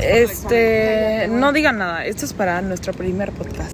Este, no digan nada, esto es para nuestro primer podcast.